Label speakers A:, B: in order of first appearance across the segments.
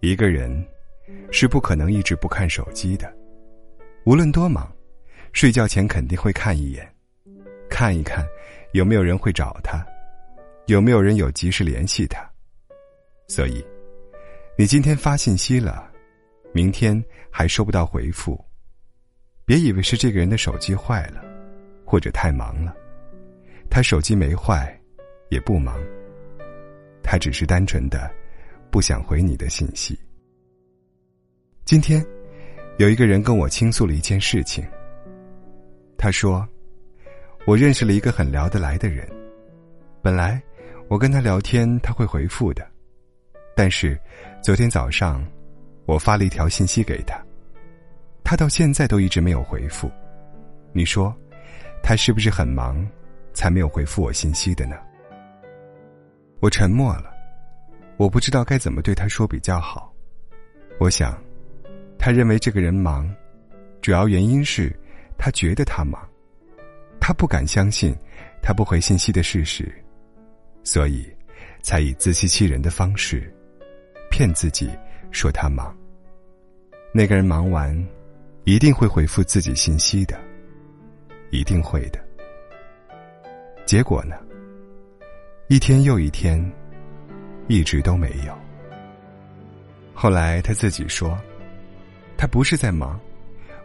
A: 一个人是不可能一直不看手机的，无论多忙，睡觉前肯定会看一眼，看一看有没有人会找他，有没有人有急事联系他。所以，你今天发信息了，明天还收不到回复，别以为是这个人的手机坏了，或者太忙了，他手机没坏，也不忙，他只是单纯的。不想回你的信息。今天，有一个人跟我倾诉了一件事情。他说：“我认识了一个很聊得来的人，本来我跟他聊天他会回复的，但是昨天早上我发了一条信息给他，他到现在都一直没有回复。你说，他是不是很忙，才没有回复我信息的呢？”我沉默了。我不知道该怎么对他说比较好。我想，他认为这个人忙，主要原因是他觉得他忙，他不敢相信他不回信息的事实，所以才以自欺欺人的方式骗自己说他忙。那个人忙完，一定会回复自己信息的，一定会的。结果呢？一天又一天。一直都没有。后来他自己说，他不是在忙，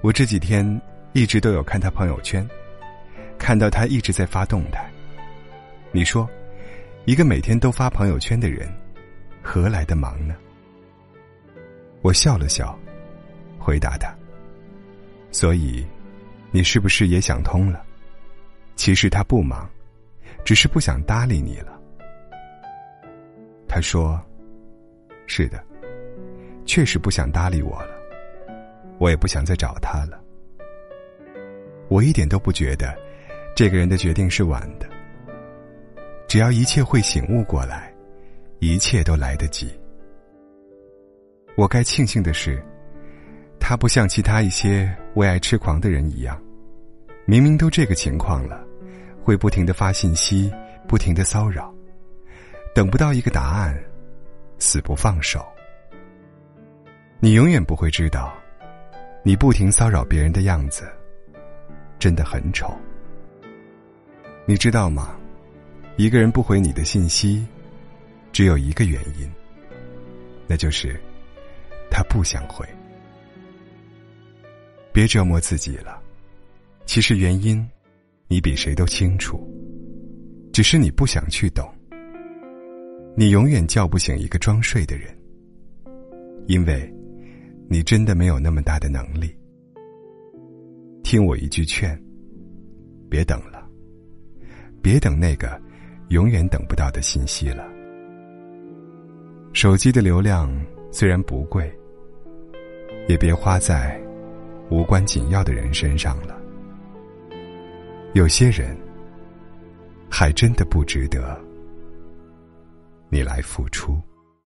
A: 我这几天一直都有看他朋友圈，看到他一直在发动态。你说，一个每天都发朋友圈的人，何来的忙呢？我笑了笑，回答他：“所以，你是不是也想通了？其实他不忙，只是不想搭理你了。”他说：“是的，确实不想搭理我了，我也不想再找他了。我一点都不觉得，这个人的决定是晚的。只要一切会醒悟过来，一切都来得及。我该庆幸的是，他不像其他一些为爱痴狂的人一样，明明都这个情况了，会不停的发信息，不停的骚扰。”等不到一个答案，死不放手。你永远不会知道，你不停骚扰别人的样子，真的很丑。你知道吗？一个人不回你的信息，只有一个原因，那就是他不想回。别折磨自己了，其实原因你比谁都清楚，只是你不想去懂。你永远叫不醒一个装睡的人，因为，你真的没有那么大的能力。听我一句劝，别等了，别等那个永远等不到的信息了。手机的流量虽然不贵，也别花在无关紧要的人身上了。有些人，还真的不值得。你来付出。